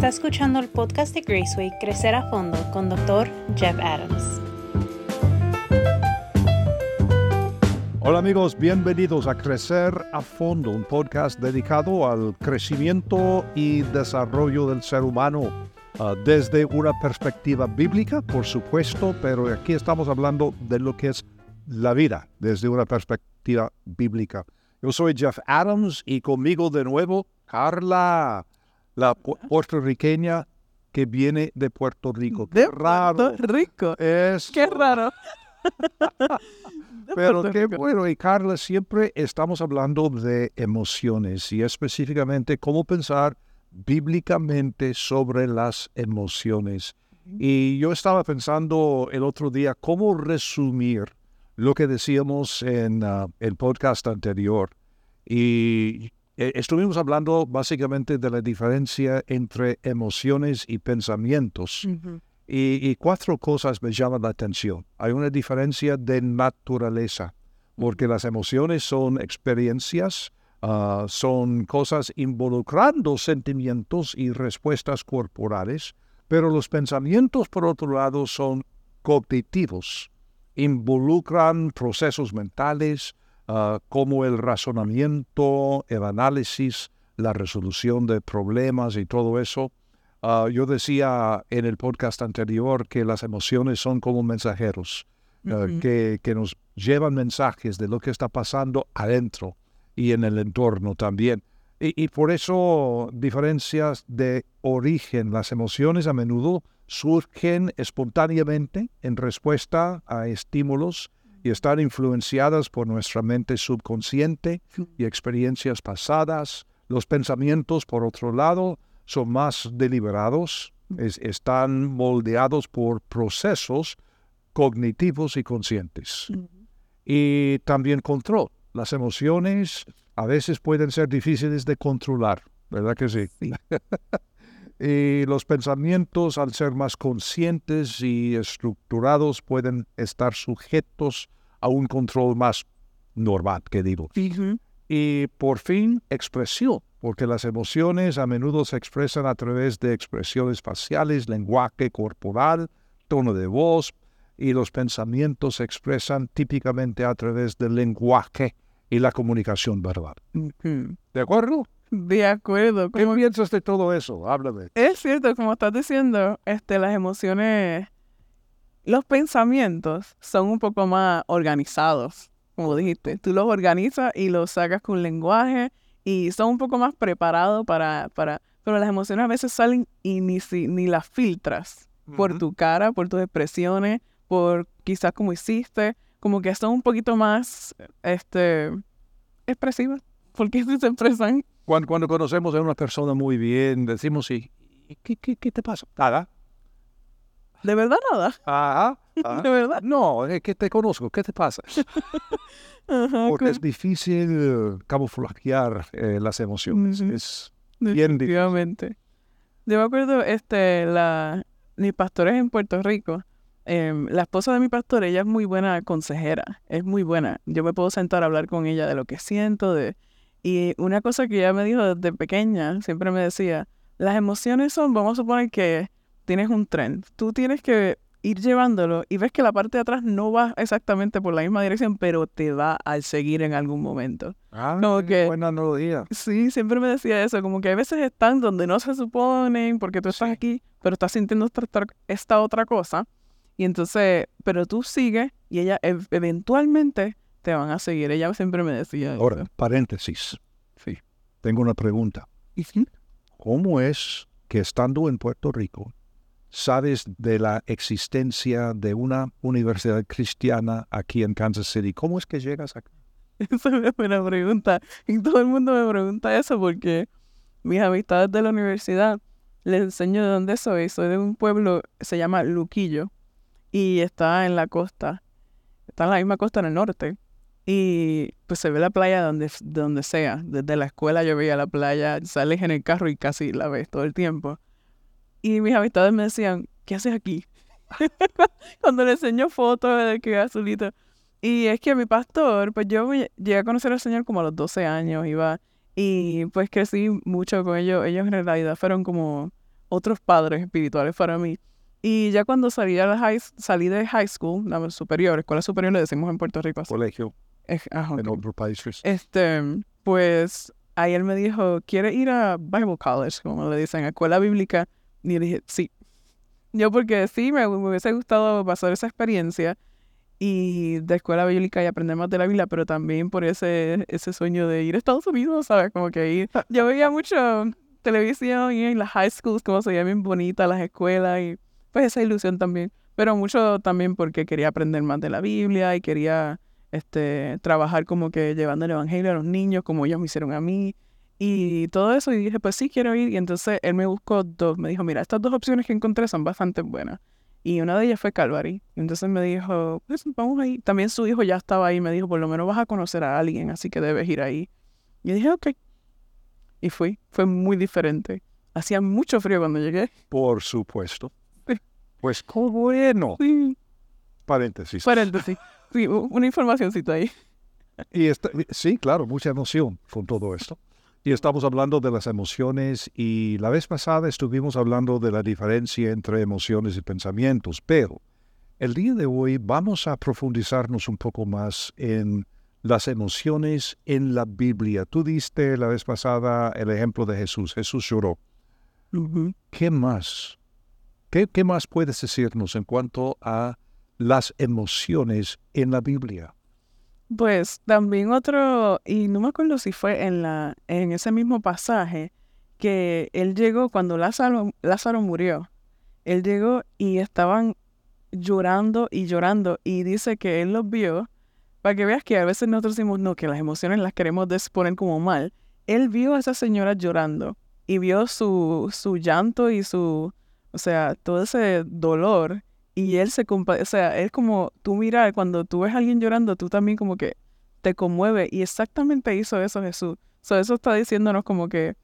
Está escuchando el podcast de Graceway Crecer a Fondo con Dr. Jeff Adams. Hola amigos, bienvenidos a Crecer a Fondo, un podcast dedicado al crecimiento y desarrollo del ser humano uh, desde una perspectiva bíblica, por supuesto, pero aquí estamos hablando de lo que es la vida desde una perspectiva bíblica. Yo soy Jeff Adams y conmigo de nuevo Carla, la puertorriqueña que viene de Puerto Rico. Qué de raro. Puerto Rico. Es Qué raro. Pero qué bueno, y Carla, siempre estamos hablando de emociones y específicamente cómo pensar bíblicamente sobre las emociones. Y yo estaba pensando el otro día cómo resumir lo que decíamos en ah, el podcast anterior. Y eh, estuvimos hablando básicamente de la diferencia entre emociones y pensamientos. y, cuatro cosas me llaman la atención. Hay una diferencia de naturaleza, porque las emociones son experiencias, ah, son cosas involucrando sentimientos y respuestas corporales, pero los pensamientos, por otro lado, son cognitivos, involucran procesos mentales, Ah, como el razonamiento, el análisis, la resolución de problemas y todo eso. Ah, yo decía en el podcast anterior que las emociones son como mensajeros, ah, que, que, nos llevan mensajes de lo que está pasando adentro y en el entorno también. Y, y por eso diferencias de origen, las emociones a menudo surgen espontáneamente en respuesta a estímulos y están influenciadas por nuestra mente subconsciente y experiencias pasadas. Los pensamientos, por otro lado, son más deliberados, están moldeados por procesos cognitivos y conscientes. Y también control. Las emociones a veces pueden ser difíciles de controlar, ¿verdad que sí? y los pensamientos, al ser más conscientes y estructurados, pueden estar sujetos a un control más normal, que digo. Y por fin, expresión, porque las emociones a menudo se expresan a través de expresiones faciales, lenguaje corporal, tono de voz, y los pensamientos se expresan típicamente a través del lenguaje y la comunicación verbal. ¿De acuerdo? De acuerdo. ¿Qué piensas de todo eso? Háblame. Es cierto, como estás diciendo, este, las emociones, los pensamientos son un poco más organizados, como dijiste. Tú los organizas y los sacas con lenguaje y son un poco más preparados para, para... Pero las emociones a veces salen y ni, ni las filtras por tu cara, por tus expresiones, por quizás como hiciste, como que son un poquito más este, expresivas, porque se expresan cuando, conocemos a una persona muy bien, decimos, ¿y qué, qué, te pasa? Nada. ¿De verdad nada? Ajá. ¿De verdad? No, es que te conozco. ¿Qué te pasa? Porque es difícil camuflajear eh, las emociones. Es bien difícil. Yo me acuerdo, este, la, mis pastores en Puerto Rico, em, la esposa de mi pastor, ella es muy buena consejera, es muy buena. Yo me puedo sentar a hablar con ella de lo que siento, de y una cosa que ella me dijo desde pequeña, siempre me decía, las emociones son, vamos a suponer que tienes un tren, tú tienes que ir llevándolo y ves que la parte de atrás no va exactamente por la misma dirección, pero te va a seguir en algún momento. Ah, como que, buena analogía. Sí, siempre me decía eso, como que a veces están donde no se suponen, porque tú estás aquí, pero estás sintiendo esta, otra cosa, y entonces, pero tú sigues y ella eventualmente te van a seguir. Ella siempre me decía. Ahora, paréntesis. Sí. Tengo una pregunta. ¿Cómo es que estando en Puerto Rico sabes de la existencia de una universidad cristiana aquí en Kansas City? ¿Cómo es que llegas acá? Esa es una buena pregunta. Y todo el mundo me pregunta eso porque mis amistades de la universidad les enseño de dónde soy. Soy de un pueblo, se llama Luquillo, y está en la costa. Está en la misma costa en el norte. Y pues se ve la playa donde, donde sea. Desde la escuela yo veía la playa, sales en el carro y casi la ves todo el tiempo. Y mis amistades me decían, ¿qué haces aquí? Cuando le enseño fotos de que azulito. Y es que mi pastor, pues yo llegué a conocer al Señor como a los 12 años, iba, y pues crecí mucho con ellos. Ellos en realidad fueron como otros padres espirituales para mí. Y ya cuando salí, de high, salí de high school, la superior, escuela superior le decimos en Puerto Rico. así. Colegio Eh, ajá, en ok. otros países. Este, pues ahí él me dijo, ¿quieres ir a Bible College? Como le dicen, a escuela bíblica. Y yo dije, sí. Yo porque sí, me, me hubiese gustado pasar esa experiencia y de escuela bíblica y aprender más de la Biblia, pero también por ese, ese sueño de ir a Estados Unidos, ¿sabes? Como que ir. Yo veía mucho televisión y en las high schools, como se veían bien bonitas las escuelas y pues esa ilusión también. Pero mucho también porque quería aprender más de la Biblia y quería este, trabajar como que llevando el evangelio a los niños, como ellos me hicieron a mí. Y todo eso, y dije, pues sí, quiero ir. Y entonces él me buscó dos, me dijo, mira, estas dos opciones que encontré son bastante buenas. Y una de ellas fue Calvary. Entonces me dijo, pues vamos ahí. También su hijo ya estaba ahí, me dijo, por lo menos vas a conocer a alguien, así que debes ir ahí. Y yo dije, ok. Y fui, fue muy diferente. Hacía mucho frío cuando llegué. Por supuesto. Sí. Pues qué bueno. Sí, Paréntesis. paréntesis. Sí, una informacioncita ahí. Y esta- sí, claro, mucha emoción con todo esto. Y estamos hablando de las emociones y la vez pasada estuvimos hablando de la diferencia entre emociones y pensamientos, pero el día de hoy vamos a profundizarnos un poco más en las emociones en la Biblia. Tú diste la vez pasada el ejemplo de Jesús. Jesús lloró. ¿Qué más? ¿Qué, qué más puedes decirnos en cuanto a las emociones en la Biblia? Pues también otro, y no me acuerdo si fue en la, en ese mismo pasaje, que él llegó cuando Lázaro, Lázaro murió. Él llegó y estaban llorando y llorando. Y dice que él los vio, para que veas que a veces nosotros decimos, no, que las emociones las queremos exponer como mal. Él vio a esa señora llorando y vio su, su llanto y su, o sea, todo ese dolor. Y él se compa, o sea, es como tú mirar, cuando tú ves a alguien llorando, tú también como que te conmueve. Y exactamente hizo eso Jesús. So, eso está diciéndonos como que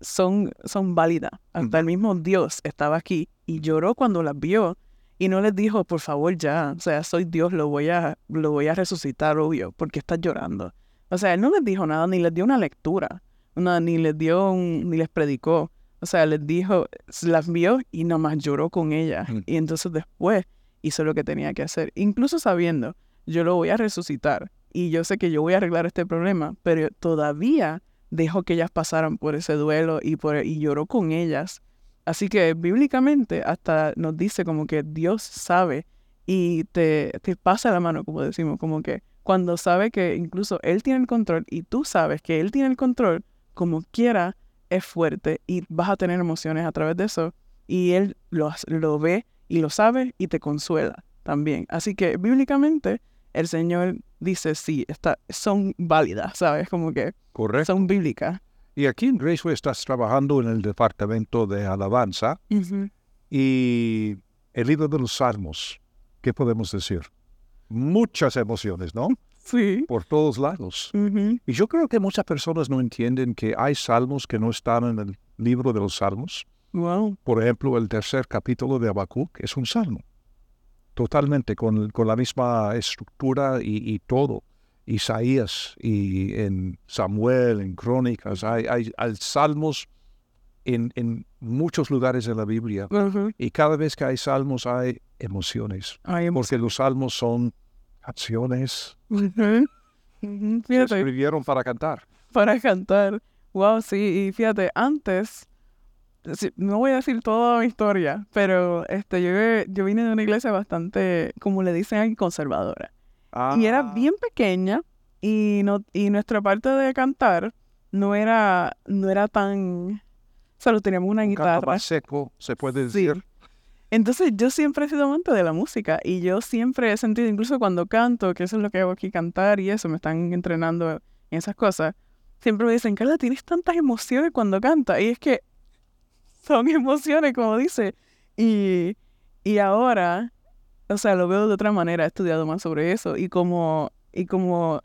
son, son válidas. Hasta el mismo Dios estaba aquí y lloró cuando las vio. Y no les dijo, por favor, ya, o sea, soy Dios, lo voy a, lo voy a resucitar, obvio, porque estás llorando. O sea, él no les dijo nada, ni les dio una lectura, una, ni les dio un- ni les predicó. O sea, les dijo, las vio y nomás lloró con ellas. Mm. Y entonces después hizo lo que tenía que hacer, incluso sabiendo, yo lo voy a resucitar y yo sé que yo voy a arreglar este problema, pero todavía dejó que ellas pasaran por ese duelo y, por, y lloró con ellas. Así que bíblicamente hasta nos dice como que Dios sabe y te, te pasa la mano, como decimos, como que cuando sabe que incluso Él tiene el control y tú sabes que Él tiene el control, como quiera, es fuerte y vas a tener emociones a través de eso y Él lo, lo ve y lo sabe y te consuela también. Así que bíblicamente el Señor dice, sí, está, son válidas, ¿sabes? Como que Correcto. son bíblicas. Y aquí en Graceway estás trabajando en el departamento de alabanza y el libro de los salmos. ¿Qué podemos decir? Muchas emociones, ¿no? Sí. Por todos lados. Ujú. Y yo creo que muchas personas no entienden que hay salmos que no están en el libro de los salmos. Wow. Por ejemplo, el tercer capítulo de Habacuc es un salmo. Totalmente, con, con la misma estructura y, y todo. Isaías y en Samuel, en Crónicas, hay, hay, hay salmos en, en muchos lugares de la Biblia. Ujú. Y cada vez que hay salmos hay emociones. Ay, hemos- Porque los salmos son canciones Fíjate, escribieron para cantar. para cantar. Wow, sí, y fíjate, antes, no voy a decir toda mi historia, pero este, yo, yo vine de una iglesia bastante, como le dicen aquí, conservadora. Y era Ah. bien pequeña y, no, y nuestra parte de cantar no era, no era tan... Solo teníamos una Un canto guitarra. más seco, se puede Sí. Entonces yo siempre he sido amante de la música y yo siempre he sentido, incluso cuando canto, que eso es lo que hago aquí, cantar y eso, me están entrenando en esas cosas, siempre me dicen, Carla, tienes tantas emociones cuando cantas. Y es que son emociones, como dice. Y, y ahora, o sea, lo veo de otra manera, he estudiado más sobre eso y como, y como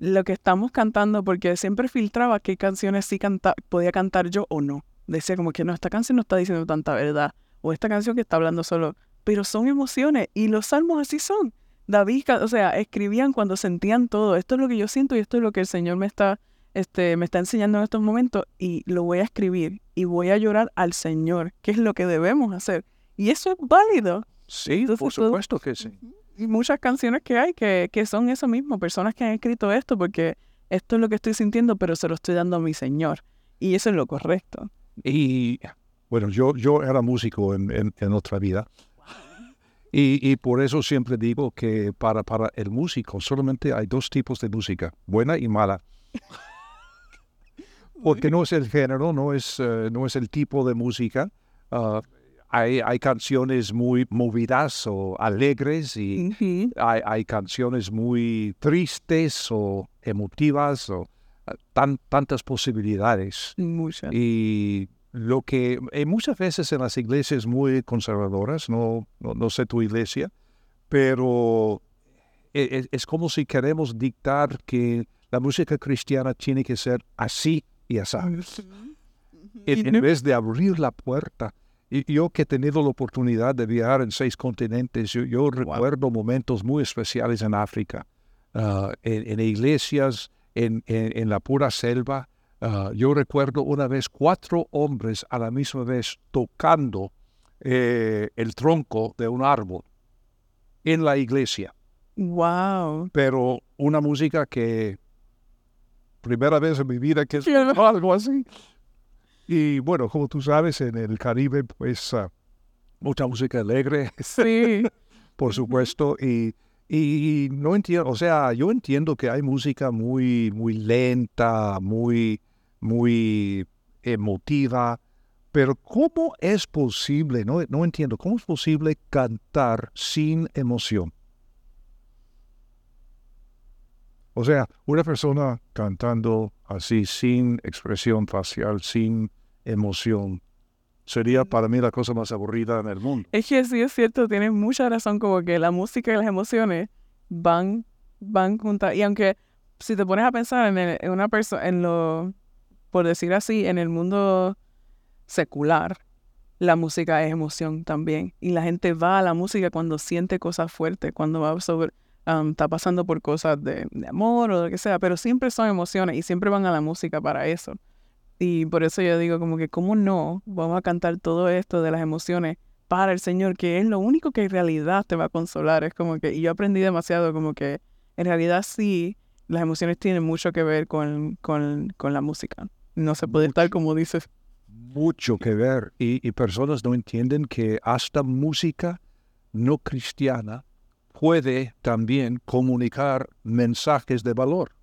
lo que estamos cantando, porque siempre filtraba qué canciones sí canta, podía cantar yo o no. Decía como que no, esta canción no está diciendo tanta verdad, o esta canción que está hablando solo, pero son emociones y los salmos así son. David, o sea, escribían cuando sentían todo, esto es lo que yo siento y esto es lo que el Señor me está este, me está enseñando en estos momentos y lo voy a escribir y voy a llorar al Señor, que es lo que debemos hacer. Y eso es válido. Sí, Entonces, por supuesto que sí. Y muchas canciones que hay que, que son eso mismo, personas que han escrito esto porque esto es lo que estoy sintiendo, pero se lo estoy dando a mi Señor. Y eso es lo correcto. Y bueno, yo, yo era músico en, en- en otra vida. Y, y por eso siempre digo que para, para el músico solamente hay dos tipos de música, buena y mala. Porque no es el género, no es, eh, no es el tipo de música. Ah, hay, hay canciones muy movidas o alegres y hay, hay canciones muy tristes o emotivas o ah, tan, tantas posibilidades. Muchas. Y lo que eh, muchas veces en las iglesias muy conservadoras, no, no, no sé tu iglesia, pero e- e- es, como si queremos dictar que la música cristiana tiene que ser así y así. En, en vez de abrir la puerta. Y yo que he tenido la oportunidad de viajar en seis continentes, yo, yo recuerdo momentos muy especiales en África, ah, en, en iglesias, en, en- en la pura selva. Ah, yo recuerdo una vez cuatro hombres a la misma vez tocando eh, el tronco de un árbol en la iglesia, Wow. pero una música que primera vez en mi vida que escucho algo así. Y bueno, como tú sabes, en el Caribe, pues ah, mucha música alegre, Sí. por supuesto, y, y no entiendo, o sea, yo entiendo que hay música muy, muy lenta, muy, muy emotiva, pero ¿cómo es posible, no, no entiendo, cómo es posible cantar sin emoción? O sea, una persona cantando así, sin expresión facial, sin emoción, sería para mí la cosa más aburrida en el mundo. Es que sí es cierto, tienes mucha razón, como que la música y las emociones van, van juntas. Y aunque si te pones a pensar en, el- en una persona, en lo, por decir así, en el mundo secular, la música es emoción también. Y la gente va a la música cuando siente cosas fuertes, cuando va sobre, am, está pasando por cosas de, de amor o lo que sea, pero siempre son emociones y siempre van a la música para eso. Y por eso yo digo como que, ¿cómo no? Vamos a cantar todo esto de las emociones para el Señor, que es lo único que en realidad te va a consolar. Es como que, y yo aprendí demasiado como que en realidad sí, las emociones tienen mucho que ver con, con, con la música. No se puede estar como dices. mucho que ver y, y personas no entienden que hasta música no cristiana puede también comunicar mensajes de valor.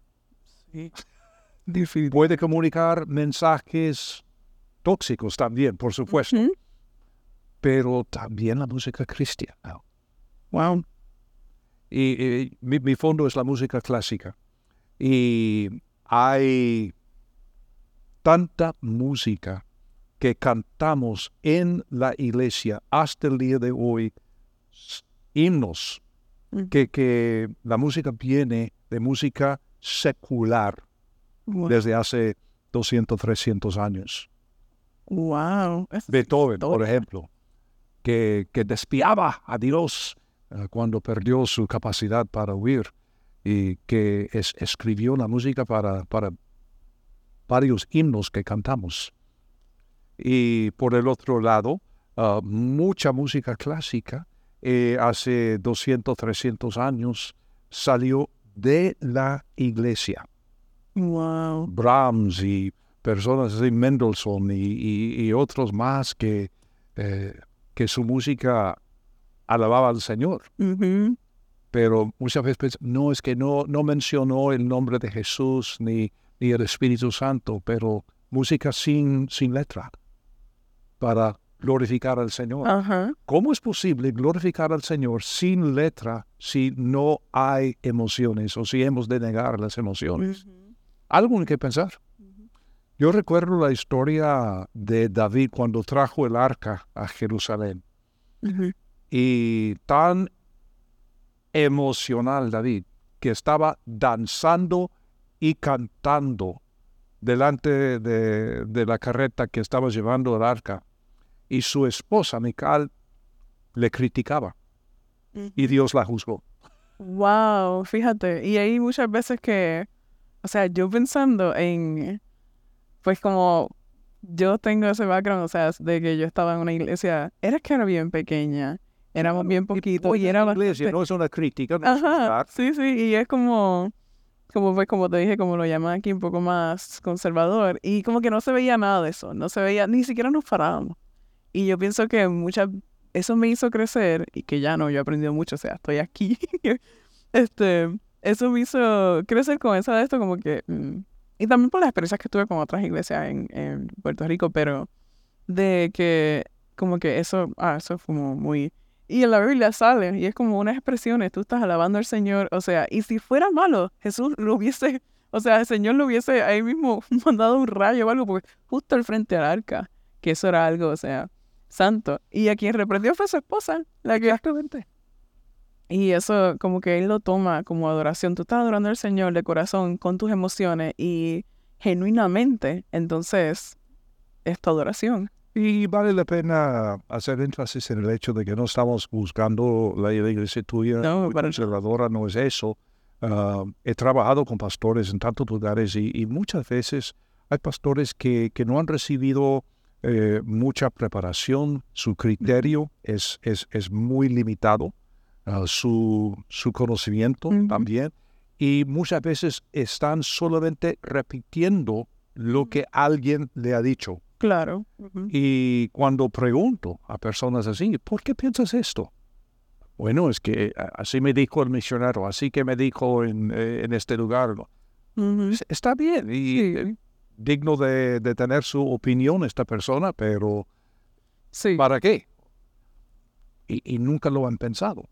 Sí. Puede comunicar mensajes tóxicos también, por supuesto, pero también la música cristiana. Wow. Y, y mi, mi fondo es la música clásica. Y hay tanta música que cantamos en la iglesia hasta el día de hoy, himnos, Ujú. que, que la música viene de música secular Wow. desde hace 200, 300 años. Wow. Beethoven, por ejemplo, que, que despiaba a Dios eh, cuando perdió su capacidad para huir y que es- escribió la música para, para varios himnos que cantamos. Y por el otro lado, ah, mucha música clásica eh, hace 200, 300 años salió de la iglesia. Wow. Brahms y personas así, Mendelssohn y, y- y otros más que, eh, que su música alababa al Señor. Pero muchas veces no es que no, no mencionó el nombre de Jesús ni, ni el Espíritu Santo, pero música sin, sin letra para glorificar al Señor. ¿Cómo es posible glorificar al Señor sin letra si no hay emociones o si hemos de negar las emociones? Algo en que pensar. Yo recuerdo la historia de David cuando trajo el arca a Jerusalén. Y tan emocional David que estaba danzando y cantando delante de, de la carreta que estaba llevando el arca. Y su esposa, Mical, le criticaba y Dios la juzgó. Wow, fíjate. Y hay muchas veces que o sea, yo pensando en, pues como yo tengo ese background, o sea, de que yo estaba en una iglesia, era que era bien pequeña, éramos bien poquitos y era iglesia, bastante- no es una crítica. no Ajá, sí, sí, y es como, como pues como te dije, como lo llaman aquí, un poco más conservador, y como que no se veía nada de eso, no se veía, ni siquiera nos parábamos. Y yo pienso que muchas, eso me hizo crecer, y que ya no, yo he aprendido mucho, o sea, estoy aquí, este, eso me hizo crecer con esa de esto, como que, mm, y también por las experiencias que tuve con otras iglesias en, en Puerto Rico, pero de que, como que eso, ah, eso fue muy... Y en la Biblia sale, y es como unas expresiones, tú estás alabando al Señor, o sea, y si fuera malo, Jesús lo hubiese, o sea, el Señor lo hubiese ahí mismo mandado un rayo o algo, porque justo al frente al arca, que eso era algo, o sea, santo. Y a quien reprendió fue su esposa, la que... Exactamente. Y eso como que él lo toma como adoración. Tú estás adorando al Señor de corazón, con tus emociones y genuinamente, entonces es tu adoración. Y vale la pena hacer énfasis en el hecho de que no estamos buscando la, la iglesia tuya No, para conservadora, no es eso. Ah, he trabajado con pastores en tantos lugares y, y muchas veces hay pastores que, que no han recibido eh, mucha preparación, su criterio es, es, es muy limitado, su, su conocimiento también, y muchas veces están solamente repitiendo lo que alguien le ha dicho. Claro. Y cuando pregunto a personas así, ¿por qué piensas esto? Bueno, es que así me dijo el misionero, así que me dijo en, eh, en este lugar. Está bien y eh, Sí. digno de, de tener su opinión esta persona, pero Sí. ¿para qué? Y, y nunca lo han pensado.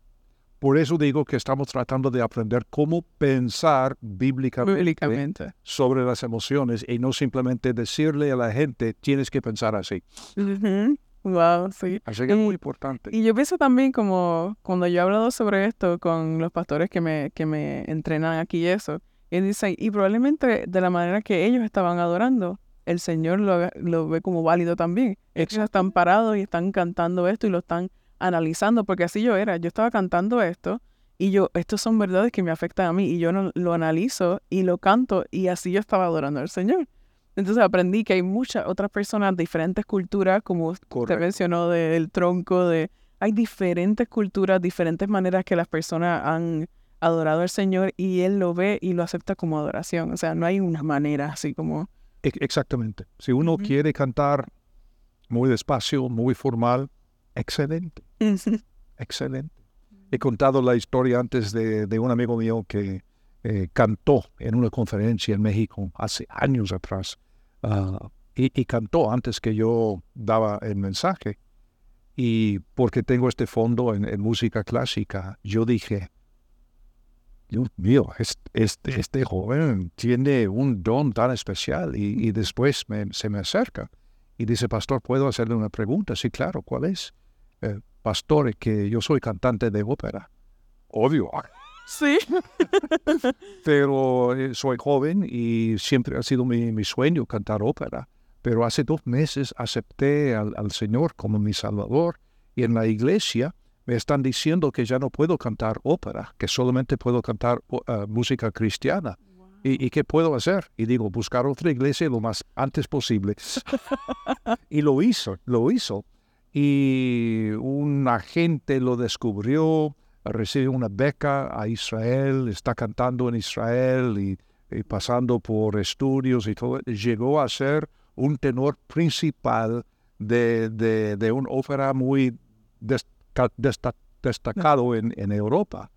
Por eso digo que estamos tratando de aprender cómo pensar bíblicamente Bíblicamente. sobre las emociones y no simplemente decirle a la gente, tienes que pensar así. Ujú. Wow, sí. Así que es Y- muy importante. Y yo pienso también como cuando yo he hablado sobre esto con los pastores que me, que me entrenan aquí y eso, y dicen, y probablemente de la manera que ellos estaban adorando, el Señor lo, lo ve como válido también. Ellos están parados y están cantando esto y lo están analizando, porque así yo era, yo estaba cantando esto y yo, estos son verdades que me afectan a mí y yo no, lo analizo y lo canto y así yo estaba adorando al Señor. Entonces aprendí que hay muchas otras personas, diferentes culturas, como usted mencionó del tronco, de hay diferentes culturas, diferentes maneras que las personas han adorado al Señor y Él lo ve y lo acepta como adoración. O sea, no hay una manera así como... Exactamente. Si uno quiere cantar muy despacio, muy formal, excelente, excelente. He contado la historia antes de, de un amigo mío que eh, cantó en una conferencia en México hace años atrás. ah, y, y cantó antes que yo daba el mensaje. Y porque tengo este fondo en, en música clásica, yo dije, Dios mío, es- este, este joven tiene un don tan especial. Y, y después me- se me acerca y dice, pastor, ¿puedo hacerle una pregunta? Sí, claro, ¿cuál es? "Eh, pastor, es que yo soy cantante de ópera. Obvio, sí. pero eh, soy joven y siempre ha sido mi, mi sueño cantar ópera. Pero hace dos meses acepté al, al Señor como mi Salvador y en la iglesia me están diciendo que ya no puedo cantar ópera, que solamente puedo cantar ah, música cristiana. ¿Y, ¿Y qué puedo hacer? Y digo, buscar otra iglesia lo más antes posible. y lo hizo, lo hizo. Y un agente lo descubrió, recibe una beca a Israel, está cantando en Israel y, y pasando por estudios y todo. Llegó a ser un tenor principal de, de, de una ópera muy desca- desta- destacado en, en Europa.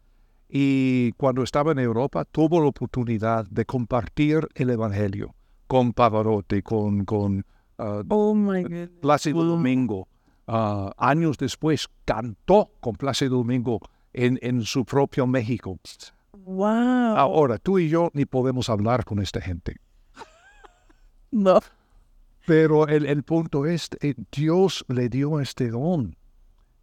Y cuando estaba en Europa tuvo la oportunidad de compartir el Evangelio con Pavarotti, con, con ah, Oh. Plácido. Domingo. Ah, años después cantó con Plácido Domingo en, en su propio México. Wow. Ahora, tú y yo ni podemos hablar con esta gente. No. Pero el, el punto es, eh, Dios le dio este don.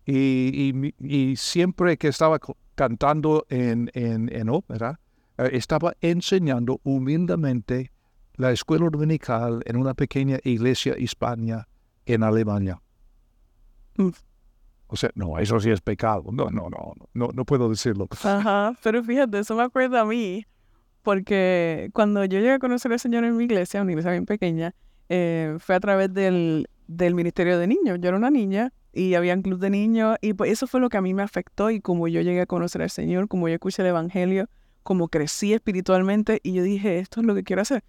Y, y siempre que estaba cantando en, en, en ópera, eh, estaba enseñando humildemente la escuela dominical en una pequeña iglesia hispana en Alemania. Mm. O sea, no, eso sí es pecado. No, no, no, no, no puedo decirlo. Ajá. Pero fíjate, eso me acuerda a mí. porque cuando yo llegué a conocer al Señor en mi iglesia, una iglesia bien pequeña, eh, fue a través del, del ministerio de niños. Yo era una niña y había un club de niños y pues eso fue lo que a mí me afectó y como yo llegué a conocer al Señor, como yo escuché el Evangelio, como crecí espiritualmente y yo dije, esto es lo que quiero hacer.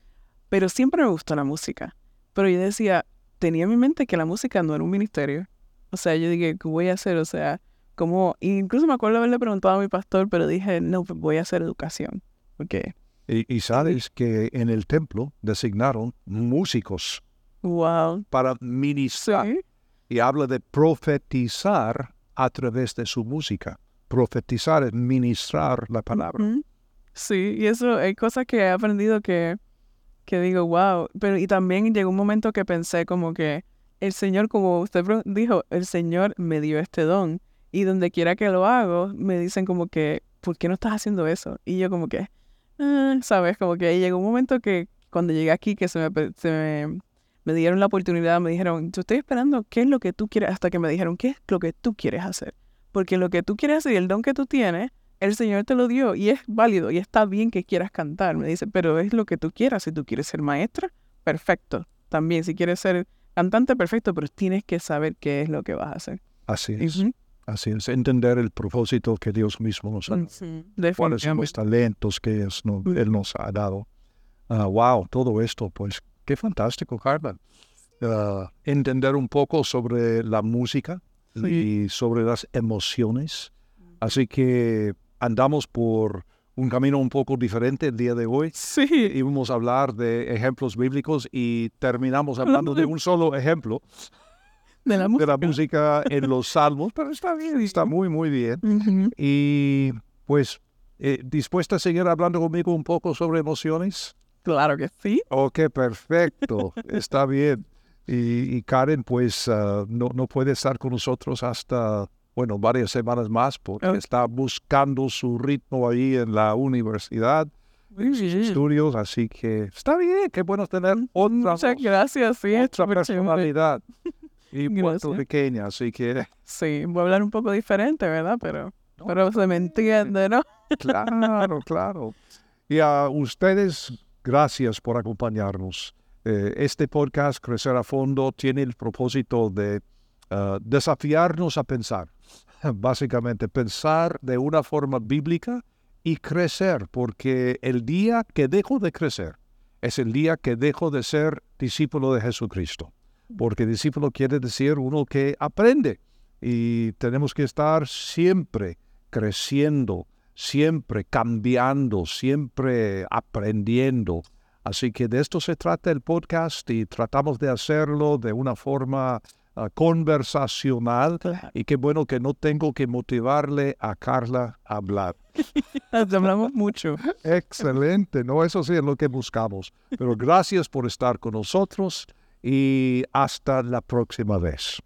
Pero siempre me gustó la música. Pero yo decía, tenía en mi mente que la música no era un ministerio. O sea, yo dije, ¿qué voy a hacer? O sea, como, incluso me acuerdo haberle preguntado a mi pastor, pero dije, no, pues voy a hacer educación. Porque... Y, y sabes que en el templo designaron músicos Wow. para ministrar. Sí. Y habla de profetizar a través de su música. Profetizar es ministrar la palabra. Ujú. Sí, y eso hay cosas que he aprendido que, que digo, wow. Pero y también llegó un momento que pensé como que el Señor, como usted dijo, el Señor me dio este don. Y donde quiera que lo hago, me dicen como que, ¿por qué no estás haciendo eso? Y yo como que, "Ah", ¿sabes? Como que llegó un momento que cuando llegué aquí, que se me, se me, me dieron la oportunidad, me dijeron, yo estoy esperando, ¿qué es lo que tú quieres? Hasta que me dijeron, ¿qué es lo que tú quieres hacer? Porque lo que tú quieres hacer y el don que tú tienes, el Señor te lo dio y es válido y está bien que quieras cantar. Me dice, pero es lo que tú quieras. Si tú quieres ser maestra, perfecto. También, si quieres ser cantante, perfecto, pero tienes que saber qué es lo que vas a hacer. Así es. Así es. Entender el propósito que Dios mismo nos ha dado. Cuáles son los talentos que es- no- Él nos ha dado. Ah, wow, todo esto, pues qué fantástico, Carla. Ah, entender un poco sobre la música y sobre las emociones. Así que andamos por un camino un poco diferente el día de hoy. Sí, Íbamos a hablar de ejemplos bíblicos y terminamos hablando de un solo ejemplo de la de música. la música en los salmos, pero está bien, está muy, muy bien. Y pues, eh, ¿dispuesta a seguir hablando conmigo un poco sobre emociones? Claro que sí. Ok, perfecto, está bien. Y, y Karen, pues, ah, no, no puede estar con nosotros hasta, bueno, varias semanas más porque está buscando su ritmo ahí en la universidad, sus estudios, así que está bien, qué bueno tener otra, Muchas gracias, sí, otra personalidad. Y puertorriqueña, así que, Sí, voy a hablar un poco diferente, ¿verdad? Pero, pero se me entiende, ¿no? Claro, claro. Y a ustedes, gracias por acompañarnos. Eh, este podcast, Crecer a Fondo, tiene el propósito de ah, desafiarnos a pensar. Básicamente, pensar de una forma bíblica y crecer, porque el día que dejo de crecer es el día que dejo de ser discípulo de Jesucristo. Porque discípulo quiere decir uno que aprende y tenemos que estar siempre creciendo, siempre cambiando, siempre aprendiendo. Así que de esto se trata el podcast y tratamos de hacerlo de una forma ah, conversacional. Claro. Y qué bueno que no tengo que motivarle a Carla a hablar. Hablamos mucho. Excelente, ¿no? Eso sí es lo que buscamos. Pero gracias por estar con nosotros y hasta la próxima vez.